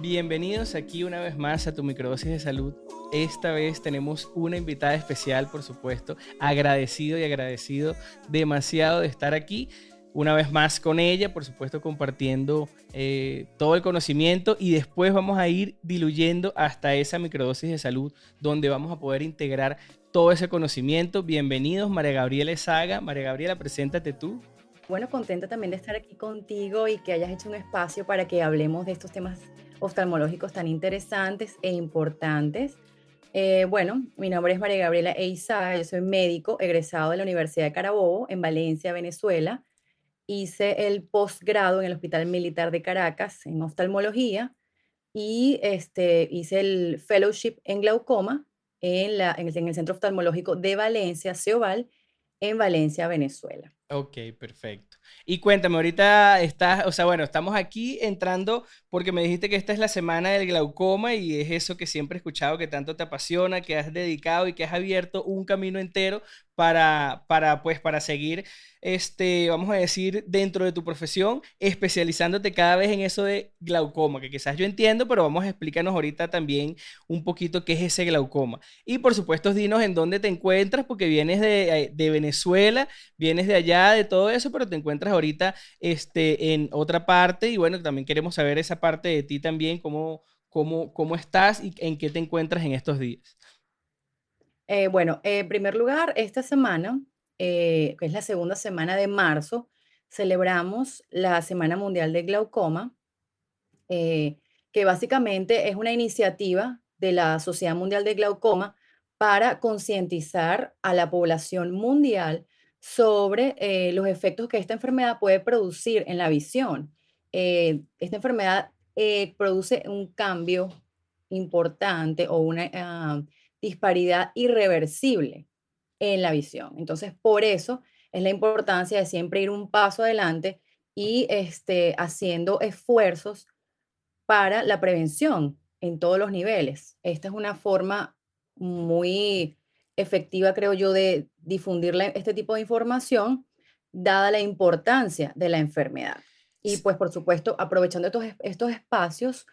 Bienvenidos aquí una vez más a tu microdosis de salud. Esta vez tenemos una invitada especial, por supuesto. Agradecido y agradecido demasiado de estar aquí una vez más con ella, por supuesto compartiendo eh, todo el conocimiento y después vamos a ir diluyendo hasta esa microdosis de salud donde vamos a poder integrar todo ese conocimiento. Bienvenidos, María Gabriela Saga. María Gabriela, preséntate tú. Bueno, contenta también de estar aquí contigo y que hayas hecho un espacio para que hablemos de estos temas oftalmológicos tan interesantes e importantes. Eh, bueno, mi nombre es María Gabriela Eiza, yo soy médico egresado de la Universidad de Carabobo en Valencia, Venezuela. Hice el posgrado en el Hospital Militar de Caracas en oftalmología y este, hice el fellowship en glaucoma en, la, en el Centro Oftalmológico de Valencia, CEOVAL, en Valencia, Venezuela. Ok, perfecto. Y cuéntame, ahorita estás, o sea, bueno, estamos aquí entrando porque me dijiste que esta es la semana del glaucoma y es eso que siempre he escuchado, que tanto te apasiona, que has dedicado y que has abierto un camino entero para, para, pues, para seguir, este, vamos a decir, dentro de tu profesión, especializándote cada vez en eso de glaucoma, que quizás yo entiendo, pero vamos a explicarnos ahorita también un poquito qué es ese glaucoma. Y por supuesto, dinos en dónde te encuentras, porque vienes de, eh, de Venezuela, vienes de allá, de todo eso, pero te encuentras ahorita este, en otra parte y bueno, también queremos saber esa parte de ti también, cómo, cómo, cómo estás y en qué te encuentras en estos días. Eh, bueno, en primer lugar, esta semana, eh, que es la segunda semana de marzo, celebramos la Semana Mundial de Glaucoma, eh, que básicamente es una iniciativa de la Sociedad Mundial de Glaucoma para concientizar a la población mundial sobre los efectos que esta enfermedad puede producir en la visión. Esta enfermedad produce un cambio importante o una ah, disparidad irreversible en la visión. Entonces, por eso es la importancia de siempre ir un paso adelante y este, haciendo esfuerzos para la prevención en todos los niveles. Esta es una forma muy efectiva, creo yo, de difundir este tipo de información, dada la importancia de la enfermedad. Y pues, por supuesto, aprovechando estos, estos espacios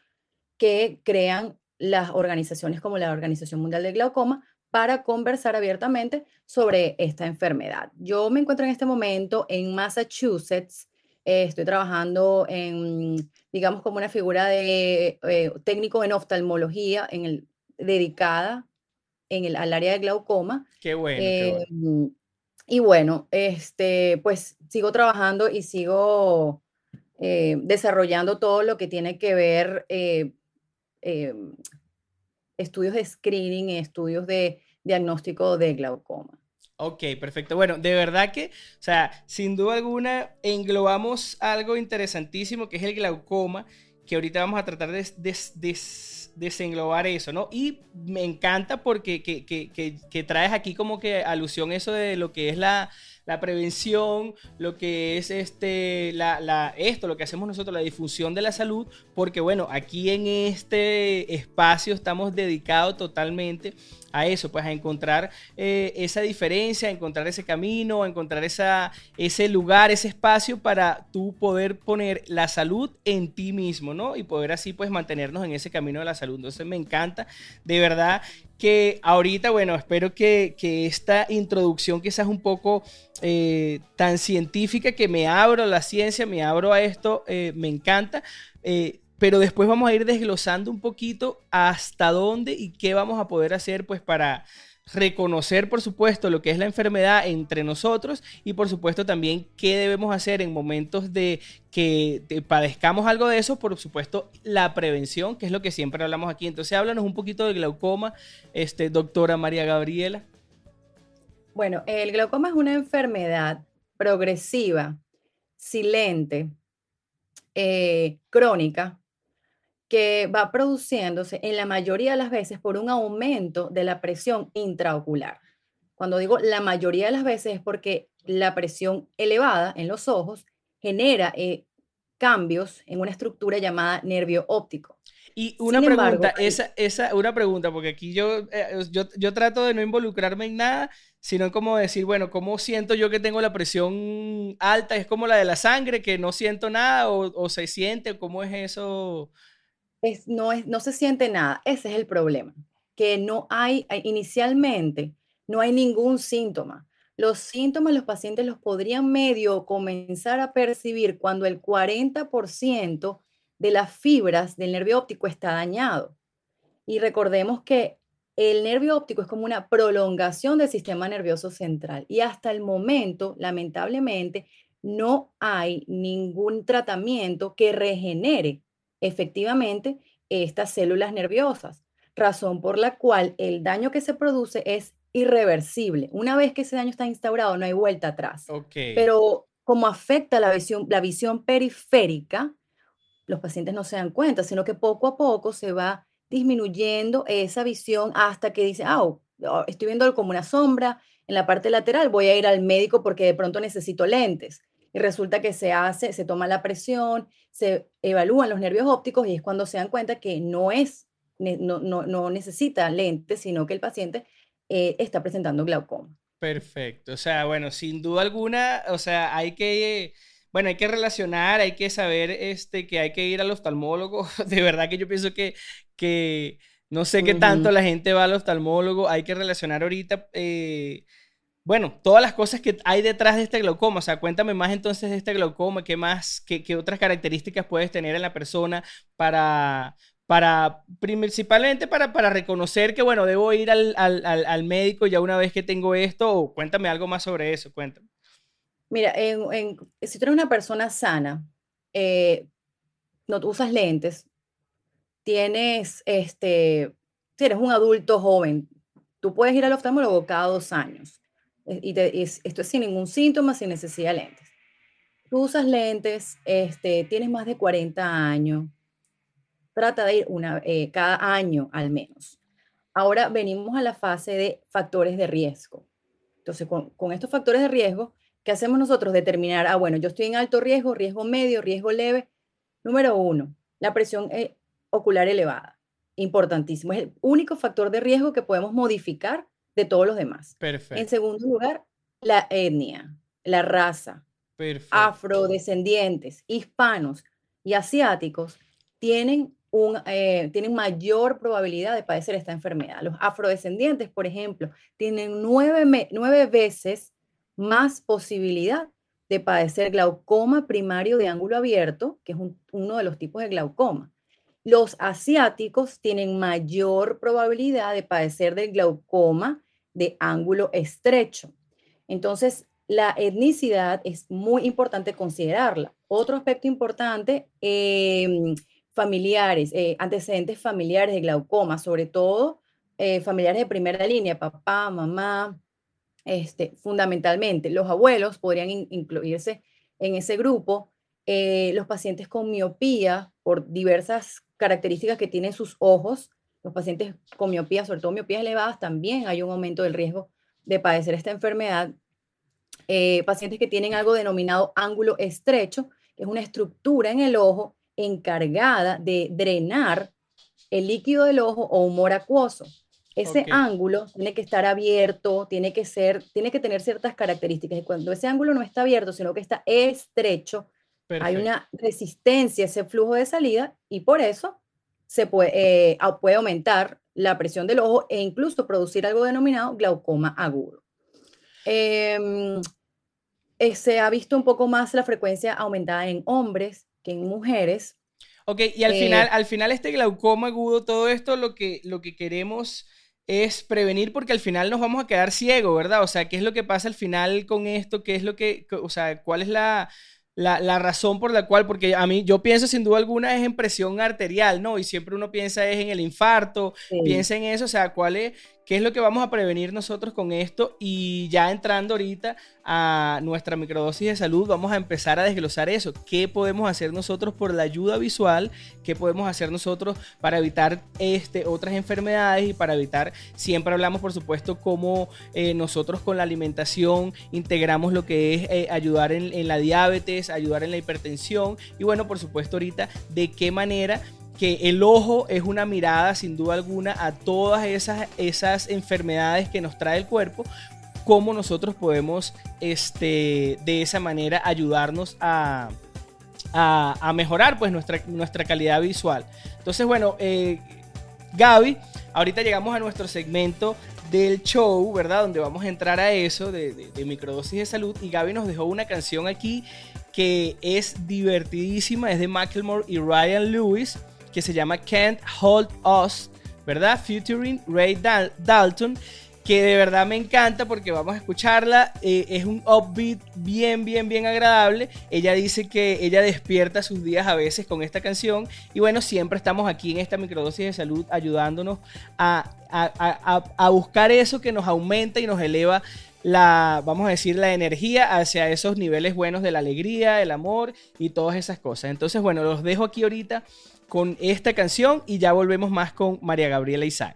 que crean las organizaciones como la Organización Mundial de Glaucoma para conversar abiertamente sobre esta enfermedad. Yo me encuentro en este momento en Massachusetts. Eh, estoy trabajando en, digamos, como una figura de eh, técnico en oftalmología en el, dedicada en el, al área de glaucoma. Qué bueno, qué bueno. Em, y bueno, este, pues sigo trabajando y sigo eh, desarrollando todo lo que tiene que ver Em, estudios de screening estudios de diagnóstico de glaucoma. Ok, perfecto. Bueno, de verdad que, o sea, sin duda alguna, englobamos algo interesantísimo que es el glaucoma, que ahorita vamos a tratar de, desenglobar eso, ¿no? Y me encanta porque que, traes aquí como que alusión eso de lo que es la, la prevención, lo que es este, la, esto, lo que hacemos nosotros, la difusión de la salud, porque bueno, aquí en este espacio estamos dedicados totalmente a eso, pues a encontrar eh, esa diferencia, a encontrar ese camino, a encontrar esa, ese lugar, ese espacio para tú poder poner la salud en ti mismo, ¿no? Y poder así pues mantenernos en ese camino de la salud. Entonces me encanta, de verdad que ahorita, bueno, espero que, esta introducción quizás un poco eh, tan científica que me abro a la ciencia, me abro a esto, eh, me encanta pero después vamos a ir desglosando un poquito hasta dónde y qué vamos a poder hacer pues para reconocer por supuesto lo que es la enfermedad entre nosotros y por supuesto también qué debemos hacer en momentos de que padezcamos algo de eso, por supuesto la prevención, que es lo que siempre hablamos aquí. Entonces háblanos un poquito de glaucoma, este, doctora María Gabriela. Bueno, el glaucoma es una enfermedad progresiva, silente, eh, crónica, que va produciéndose en la mayoría de las veces por un aumento de la presión intraocular. Cuando digo la mayoría de las veces es porque la presión elevada en los ojos genera eh, cambios en una estructura llamada nervio óptico. Y una pregunta, esa, esa, una pregunta, porque aquí yo, eh, yo, yo, trato de no involucrarme en nada, sino como decir, bueno, ¿cómo siento yo que tengo la presión alta? ¿Es como la de la sangre, que no siento nada o, o se siente? ¿Cómo es eso? Es, no, es, no se siente nada. Ese es el problema. Que no hay, eh, inicialmente, no hay ningún síntoma. Los síntomas los pacientes los podrían medio comenzar a percibir cuando el 40% de las fibras del nervio óptico está dañado. Y recordemos que el nervio óptico es como una prolongación del sistema nervioso central y hasta el momento, lamentablemente, no hay ningún tratamiento que regenere efectivamente estas células nerviosas, razón por la cual el daño que se produce es irreversible. Una vez que ese daño está instaurado, no hay vuelta atrás. Pero como afecta la visión, la visión periférica, los pacientes no se dan cuenta, sino que poco a poco se va disminuyendo esa visión hasta que dice, ah, oh, oh, estoy viendo como una sombra en la parte lateral, voy a ir al médico porque de pronto necesito lentes. Y resulta que se hace, se toma la presión, se evalúan los nervios ópticos y es cuando se dan cuenta que no es, no, no, necesita lentes, sino que el paciente eh, está presentando glaucoma. Perfecto. O sea, bueno, sin duda alguna, o sea, hay que bueno, hay que relacionar, hay que saber este, que hay que ir al oftalmólogo. De verdad que yo pienso que, que no sé qué tanto la gente va al oftalmólogo. Hay que relacionar ahorita, eh, bueno, todas las cosas que hay detrás de este glaucoma. O sea, cuéntame más entonces de este glaucoma, qué más, qué, qué otras características puedes tener en la persona para, para principalmente para, para reconocer que, bueno, debo ir al, al, al, médico ya una vez que tengo esto, o cuéntame algo más sobre eso, cuéntame. Mira, si tú eres una persona sana, eh, no usas lentes, tienes, este, si eres un adulto joven, tú puedes ir al oftalmólogo cada dos años. Eh, y, esto es sin ningún síntoma, sin necesidad de lentes. Tú usas lentes, este, tienes más de 40 años, trata de ir una, eh, cada año al menos. Ahora venimos a la fase de factores de riesgo. Entonces, con, con estos factores de riesgo, ¿Qué hacemos nosotros? Determinar, ah, bueno, yo estoy en alto riesgo, riesgo medio, riesgo leve. Número uno, la presión eh, ocular elevada. Importantísimo. Es el único factor de riesgo que podemos modificar de todos los demás. Perfecto. En segundo lugar, la etnia, la raza. Perfecto. Afrodescendientes, hispanos y asiáticos tienen, un, eh, tienen mayor probabilidad de padecer esta enfermedad. Los afrodescendientes, por ejemplo, tienen nueve, nueve veces más posibilidad de padecer glaucoma primario de ángulo abierto, que es uno de los tipos de glaucoma. Los asiáticos tienen mayor probabilidad de padecer del glaucoma de ángulo estrecho. Entonces, la etnicidad es muy importante considerarla. Otro aspecto importante, em, familiares, eh, antecedentes familiares de glaucoma, sobre todo eh, familiares de primera línea, papá, mamá, este, fundamentalmente. Los abuelos podrían incluirse en ese grupo. Eh, los pacientes con miopía, por diversas características que tienen sus ojos, los pacientes con miopía, sobre todo miopías elevadas, también hay un aumento del riesgo de padecer esta enfermedad. Eh, pacientes que tienen algo denominado ángulo estrecho, que es una estructura en el ojo encargada de drenar el líquido del ojo o humor acuoso. Ese ángulo tiene que estar abierto, tiene que ser, tiene que tener ciertas características. Y cuando ese ángulo no está abierto, sino que está estrecho, hay una resistencia a ese flujo de salida y por eso se puede, eh, puede aumentar la presión del ojo e incluso producir algo denominado glaucoma agudo. Em, eh, se ha visto un poco más la frecuencia aumentada en hombres que en mujeres. Ok, y al, final, eh, al final este glaucoma agudo, todo esto lo que, lo que queremos es prevenir porque al final nos vamos a quedar ciegos, ¿verdad? O sea, ¿qué es lo que pasa al final con esto? ¿Qué es lo que, o sea, cuál es la, la, razón por la cual, porque a mí yo pienso sin duda alguna es en presión arterial, ¿no? Y siempre uno piensa es en el infarto, piensa en eso, o sea, ¿cuál es, qué es lo que vamos a prevenir nosotros con esto? Y ya entrando ahorita a nuestra microdosis de salud, vamos a empezar a desglosar eso. ¿Qué podemos hacer nosotros por la ayuda visual? ¿Qué podemos hacer nosotros para evitar este, otras enfermedades y para evitar, siempre hablamos por supuesto, cómo eh, nosotros con la alimentación integramos lo que es eh, ayudar en, en la diabetes, ayudar en la hipertensión y bueno, por supuesto ahorita, de qué manera que el ojo es una mirada sin duda alguna a todas esas, esas enfermedades que nos trae el cuerpo, cómo nosotros podemos este, de esa manera ayudarnos a, a, mejorar pues nuestra, nuestra calidad visual. Entonces, bueno, eh, Gaby, ahorita llegamos a nuestro segmento del show, ¿verdad? Donde vamos a entrar a eso de, de, microdosis de salud. Y Gaby nos dejó una canción aquí que es divertidísima, es de Macklemore y Ryan Lewis, que se llama Can't Hold Us, ¿verdad? Featuring Ray Dalton que de verdad me encanta porque vamos a escucharla. Eh, es un upbeat bien, bien, bien agradable. Ella dice que ella despierta sus días a veces con esta canción. Y bueno, siempre estamos aquí en esta microdosis de salud ayudándonos a, a buscar eso que nos aumenta y nos eleva la, vamos a decir, la energía hacia esos niveles buenos de la alegría, el amor y todas esas cosas. Entonces, bueno, los dejo aquí ahorita con esta canción y ya volvemos más con María Gabriela Isaac.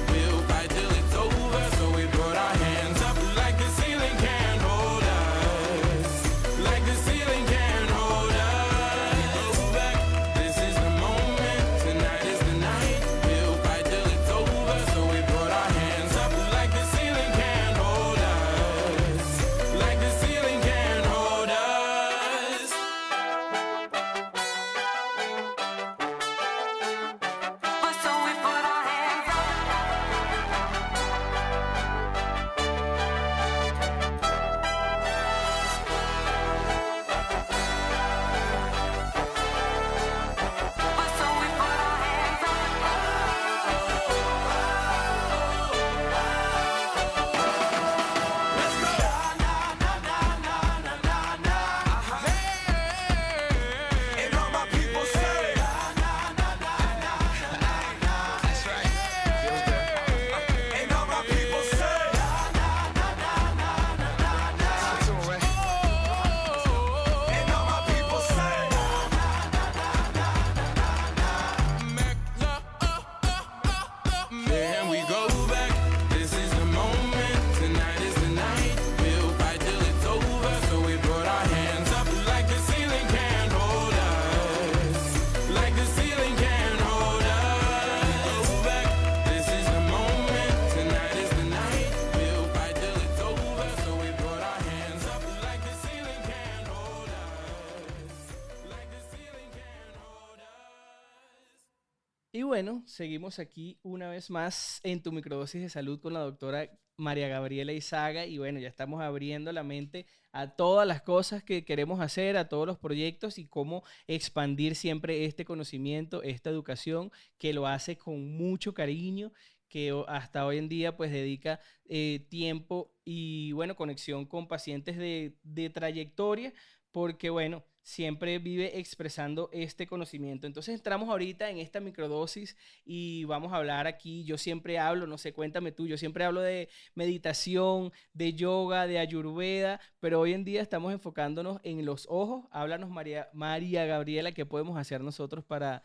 Y bueno, seguimos aquí una vez más en tu microdosis de salud con la doctora María Gabriela Izaga. Y bueno, ya estamos abriendo la mente a todas las cosas que queremos hacer, a todos los proyectos y cómo expandir siempre este conocimiento, esta educación que lo hace con mucho cariño que hasta hoy en día pues dedica eh, tiempo y bueno, conexión con pacientes de, de trayectoria, porque bueno, siempre vive expresando este conocimiento. Entonces entramos ahorita en esta microdosis y vamos a hablar aquí, yo siempre hablo, no sé, cuéntame tú, yo siempre hablo de meditación, de yoga, de ayurveda, pero hoy en día estamos enfocándonos en los ojos. Háblanos María, María Gabriela, ¿qué podemos hacer nosotros para,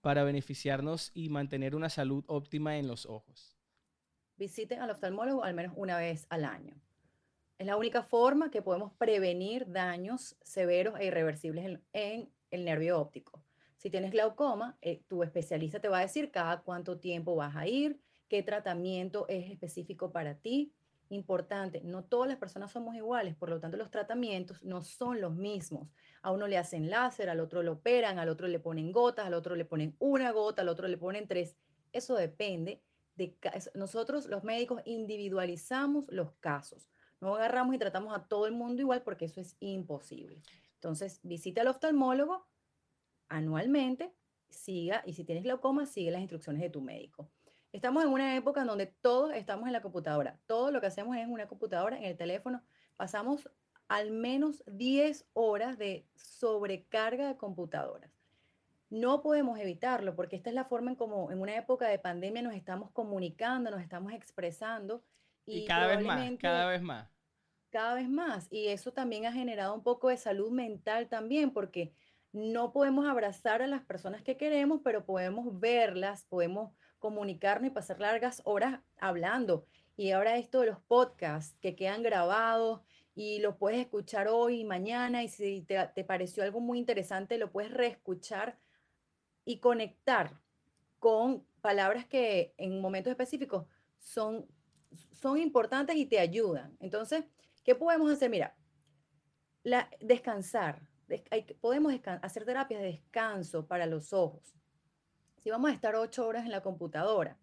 para beneficiarnos y mantener una salud óptima en los ojos? Visiten al oftalmólogo al menos una vez al año. Es la única forma que podemos prevenir daños severos e irreversibles en, el nervio óptico. Si tienes glaucoma, eh, tu especialista te va a decir cada cuánto tiempo vas a ir, qué tratamiento es específico para ti. Importante, no todas las personas somos iguales, por lo tanto los tratamientos no son los mismos. A uno le hacen láser, al otro lo operan, al otro le ponen gotas, al otro le ponen una gota, al otro le ponen tres. Eso depende de nosotros los médicos individualizamos los casos. No agarramos y tratamos a todo el mundo igual porque eso es imposible. Entonces, visita al oftalmólogo anualmente, siga, y si tienes glaucoma, sigue las instrucciones de tu médico. Estamos en una época en donde todos estamos en la computadora. Todo lo que hacemos es en una computadora, en el teléfono. Pasamos al menos 10 horas de sobrecarga de computadoras. No podemos evitarlo porque esta es la forma en como en una época de pandemia nos estamos comunicando, nos estamos expresando Y, cada vez más, cada vez más. cada vez más. Y eso también ha generado un poco de salud mental también, porque no podemos abrazar a las personas que queremos, pero podemos verlas, podemos comunicarnos y pasar largas horas hablando. Y ahora esto de los podcasts que quedan grabados y los puedes escuchar hoy y mañana, y si te, te pareció algo muy interesante, lo puedes reescuchar y conectar con palabras que en momentos específicos son, son importantes y te ayudan. Entonces, ¿qué podemos hacer? Mira, la, descansar. Des- hay podemos descan- hacer terapias de descanso para los ojos. Si vamos a estar ocho horas en la computadora,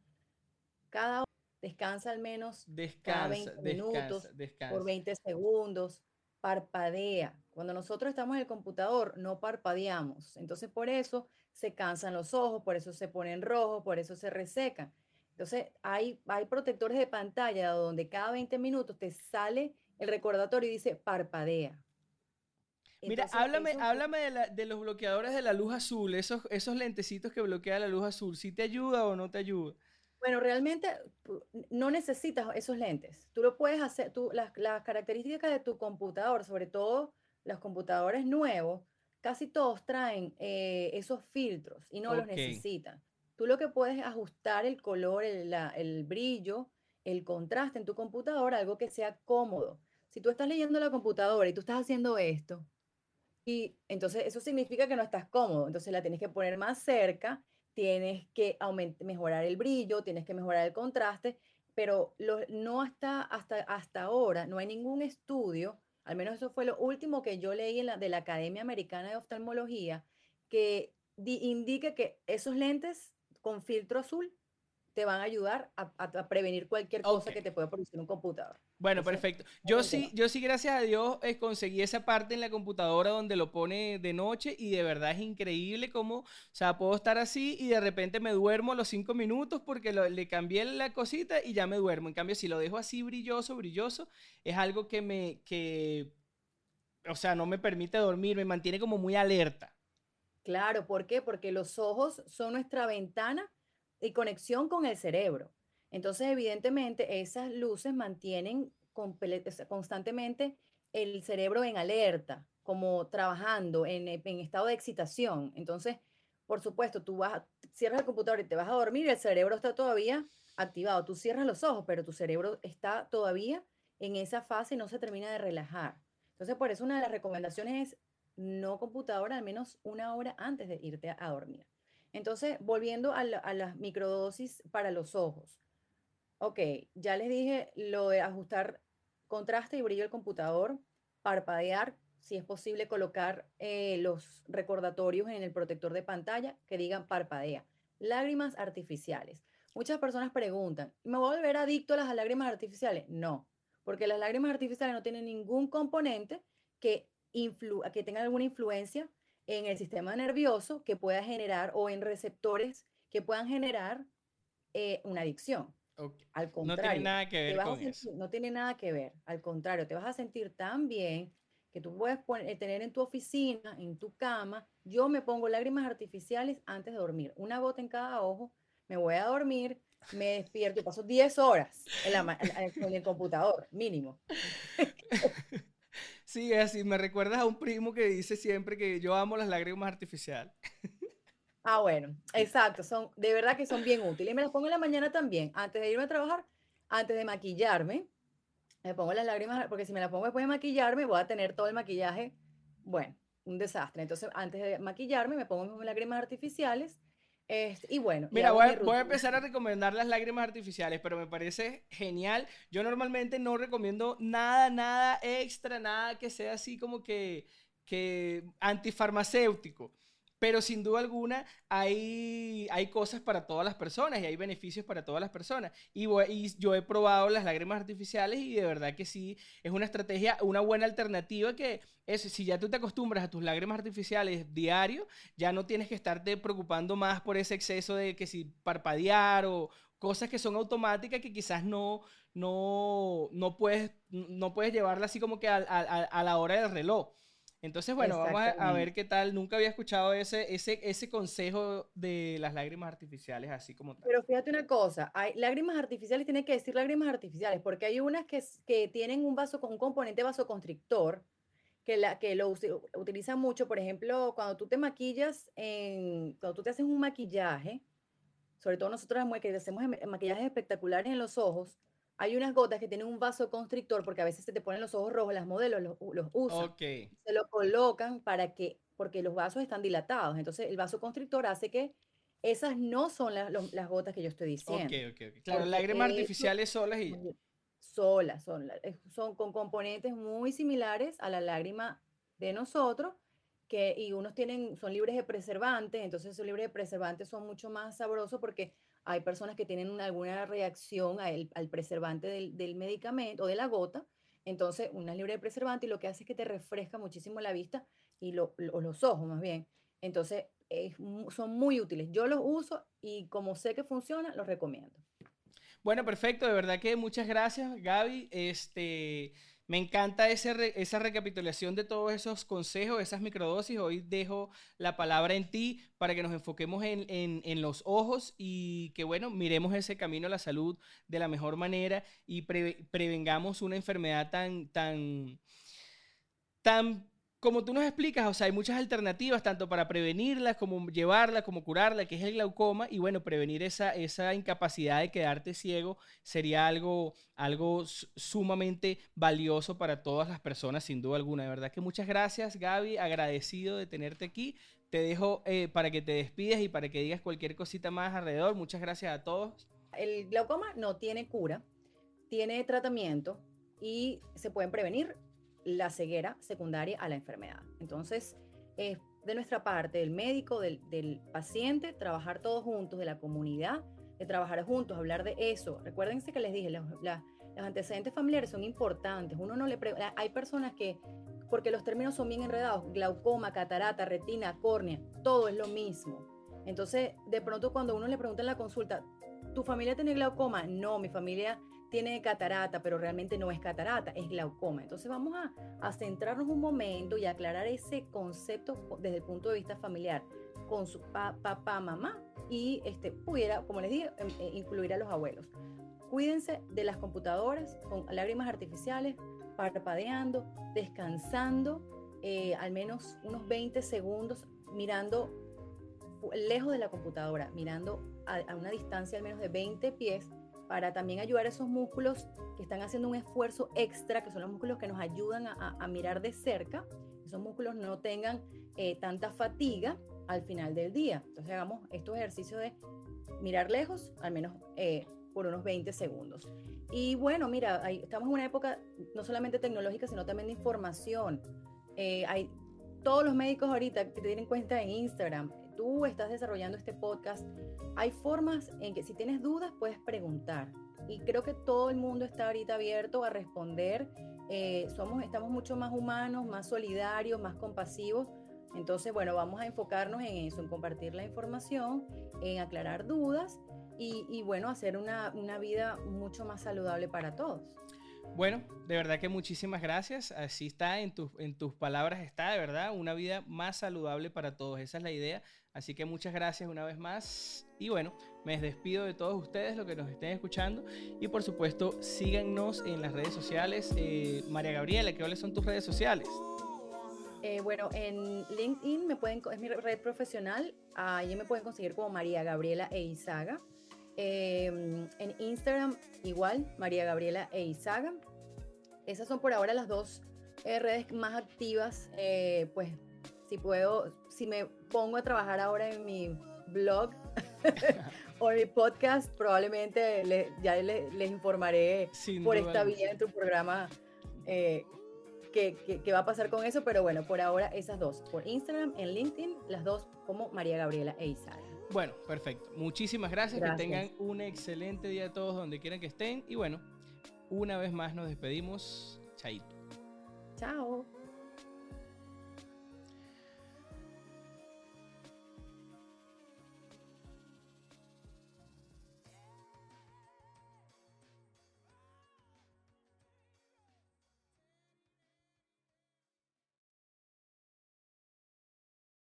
cada hora descansa al menos cada Descansa, 20 minutos descansa, descansa. por 20 segundos, parpadea. Cuando nosotros estamos en el computador, no parpadeamos. Entonces, por eso se cansan los ojos, por eso se ponen rojos, por eso se resecan. Entonces, hay, hay protectores de pantalla donde cada 20 minutos te sale el recordatorio y dice parpadea. Mira, Entonces, háblame, eso- háblame de, la- de los bloqueadores de la luz azul, esos, esos lentecitos que bloquean la luz azul. ¿Sí te ayuda o no te ayuda? Bueno, realmente no necesitas esos lentes. Tú lo puedes hacer, tú, las, las características de tu computador, sobre todo los computadores nuevos, casi todos traen eh, esos filtros y no los necesitan. Tú lo que puedes es ajustar el color, el, brillo, el contraste en tu computadora, algo que sea cómodo. Si tú estás leyendo la computadora y tú estás haciendo esto, y entonces eso significa que no estás cómodo, entonces la tienes que poner más cerca, tienes que mejorar el brillo, tienes que mejorar el contraste, pero no hasta, hasta, hasta ahora, no hay ningún estudio, al menos eso fue lo último que yo leí de la Academia Americana de Oftalmología, que di- indique que esos lentes con filtro azul te van a ayudar a, a- a prevenir cualquier cosa que te pueda producir un computador. Bueno, Entonces, perfecto. Yo sí, yo sí, gracias a Dios, eh, conseguí esa parte en la computadora donde lo pone de noche y de verdad es increíble cómo, o sea, puedo estar así y de repente me duermo a los cinco minutos porque lo- le cambié la cosita y ya me duermo. En cambio, si lo dejo así brilloso, brilloso, es algo que me, que, o sea, no me permite dormir, me mantiene como muy alerta. Claro, ¿por qué? Porque los ojos son nuestra ventana y conexión con el cerebro. Entonces, evidentemente, esas luces mantienen constantemente el cerebro en alerta, como trabajando en, en estado de excitación. Entonces, por supuesto, tú vas, cierras el computador y te vas a dormir y el cerebro está todavía activado. Tú cierras los ojos, pero tu cerebro está todavía en esa fase y no se termina de relajar. Entonces, por eso una de las recomendaciones es no computadora al menos una hora antes de irte a, dormir. Entonces, volviendo a, la- las microdosis para los ojos. Ok, ya les dije lo de ajustar contraste y brillo del computador, parpadear, si es posible colocar eh, los recordatorios en el protector de pantalla que digan parpadea. lágrimas artificiales. Muchas personas preguntan, ¿me voy a volver adicto a las lágrimas artificiales? No, porque las lágrimas artificiales no tienen ningún componente que, influ que tenga alguna influencia en el sistema nervioso que pueda generar o en receptores que puedan generar eh, una adicción. Al No contrario, tiene nada que ver con sentir- eso. no tiene nada que ver. Al contrario, te vas a sentir tan bien que tú puedes poner- eh, tener en tu oficina, en tu cama. Yo me pongo lágrimas artificiales antes de dormir, una gota en cada ojo. Me voy a dormir, me despierto y paso 10 horas en la en el computador, mínimo. Sí, es así. Me recuerdas a un primo que dice siempre que yo amo las lágrimas artificiales. Ah, bueno, exacto, son, de verdad que son bien útiles. Y me las pongo en la mañana también, antes de irme a trabajar, antes de maquillarme, me pongo las lágrimas, porque si me las pongo después de maquillarme, voy a tener todo el maquillaje, bueno, un desastre. Entonces, antes de maquillarme, me pongo mis lágrimas artificiales, este, y bueno, Mira, voy a, voy a rutina. empezar a recomendar las lágrimas artificiales, pero me parece genial. Yo normalmente no recomiendo nada, nada extra, nada que sea así como que, que antifarmacéutico. Pero sin duda alguna hay, hay cosas para todas las personas y hay beneficios para todas las personas. Y, yo he probado las lágrimas artificiales y de verdad que sí, es una estrategia, una buena alternativa que es, si ya tú te acostumbras a tus lágrimas artificiales diario, ya no tienes que estarte preocupando más por ese exceso de que si parpadear o cosas que son automáticas que quizás no, no, no puedes, no puedes llevarla así como que a la hora del reloj. Entonces, bueno, vamos a, ver qué tal. Nunca había escuchado ese, ese, ese consejo de las lágrimas artificiales así como tal. Pero fíjate una cosa, hay lágrimas artificiales, tiene que decir lágrimas artificiales, porque hay unas que, que tienen un vaso con un componente vasoconstrictor, que, la, que lo utilizan mucho, por ejemplo, cuando tú te maquillas, en, cuando tú te haces un maquillaje, sobre todo nosotros las mujeres que hacemos em- maquillajes espectaculares en los ojos, hay unas gotas que tienen un vasoconstrictor, porque a veces se te ponen los ojos rojos, las modelos los, los usan se lo colocan para que, porque los vasos están dilatados. Entonces, el vasoconstrictor hace que esas no son la- los- las gotas que yo estoy diciendo. Ok, ok, ok. Claro, lágrimas artificiales solas y... Solas, son, son con componentes muy similares a la lágrima de nosotros, y unos tienen, son libres de preservantes, entonces esos libres de preservantes son mucho más sabrosos porque hay personas que tienen una- alguna reacción al preservante del, medicamento o de la gota, entonces una libre de preservante y lo que hace es que te refresca muchísimo la vista y lo- lo- los ojos más bien. Entonces son muy útiles. Yo los uso y como sé que funciona, los recomiendo. Bueno, perfecto, de verdad que muchas gracias, Gaby. Este, me encanta esa recapitulación de todos esos consejos, esas microdosis. Hoy dejo la palabra en ti para que nos enfoquemos en, los ojos y que, bueno, miremos ese camino a la salud de la mejor manera y preve- prevengamos una enfermedad tan, tan, tan como tú nos explicas, o sea, hay muchas alternativas, tanto para prevenirla, como llevarla, como curarla, que es el glaucoma, y bueno, prevenir esa, esa incapacidad de quedarte ciego sería algo, algo sumamente valioso para todas las personas, sin duda alguna. De verdad que muchas gracias, Gaby, agradecido de tenerte aquí. Te dejo eh, para que te despides y para que digas cualquier cosita más alrededor. Muchas gracias a todos. El glaucoma no tiene cura, tiene tratamiento y se pueden prevenir la ceguera secundaria a la enfermedad. Entonces, es de nuestra parte, del médico, del, paciente, trabajar todos juntos, de la comunidad, de trabajar juntos, hablar de eso. Recuérdense que les dije, los, la- los antecedentes familiares son importantes. Uno no le pre- hay personas que, porque los términos son bien enredados, glaucoma, catarata, retina, córnea, todo es lo mismo. Entonces, de pronto cuando uno le pregunta en la consulta, ¿tu familia tiene glaucoma? No, mi familia tiene catarata, pero realmente no es catarata, es glaucoma. Entonces vamos a, a centrarnos un momento y aclarar ese concepto desde el punto de vista familiar, con su pa- papá, mamá y este, pudiera, como les dije, em- eh, incluir a los abuelos. Cuídense de las computadoras con lágrimas artificiales, parpadeando, descansando, eh, al menos unos 20 segundos mirando lejos de la computadora, mirando a, a una distancia al menos de 20 pies, para también ayudar a esos músculos que están haciendo un esfuerzo extra, que son los músculos que nos ayudan a, mirar de cerca, esos músculos no tengan eh, tanta fatiga al final del día. Entonces hagamos estos ejercicios de mirar lejos, al menos eh, por unos 20 segundos. Y bueno, mira, ahí estamos en una época no solamente tecnológica, sino también de información. Eh, hay todos los médicos ahorita que tienen cuenta en Instagram, tú estás desarrollando este podcast, hay formas en que si tienes dudas puedes preguntar. Y creo que todo el mundo está ahorita abierto a responder. Eh, somos, estamos mucho más humanos, más solidarios, más compasivos. Entonces, bueno, vamos a enfocarnos en eso, en compartir la información, en aclarar dudas y, y bueno, hacer una, una vida mucho más saludable para todos. Bueno, de verdad que muchísimas gracias. Así está, en, tus en tus palabras está, de verdad, una vida más saludable para todos. Esa es la idea. Así que muchas gracias una vez más. Y bueno, me despido de todos ustedes, los que nos estén escuchando. Y por supuesto, síganos en las redes sociales. Eh, María Gabriela, ¿cuáles son tus redes sociales? Eh, bueno, en LinkedIn me pueden, es mi red profesional. Allí me pueden conseguir como María Gabriela Eizaga. Eh, en Instagram igual, María Gabriela Eizaga. Esas son por ahora las dos eh, redes más activas. Eh, pues si puedo, si me pongo a trabajar ahora en mi blog o en mi podcast, probablemente le- ya le- les informaré Sin por duda esta vía en tu programa eh, qué qué- qué va a pasar con eso. Pero bueno, por ahora esas dos, por Instagram, en LinkedIn, las dos como María Gabriela Eizaga. Bueno, perfecto. Muchísimas gracias. Gracias. Que tengan un excelente día todos donde quieran que estén. Y bueno, una vez más nos despedimos. Chaito. Chao.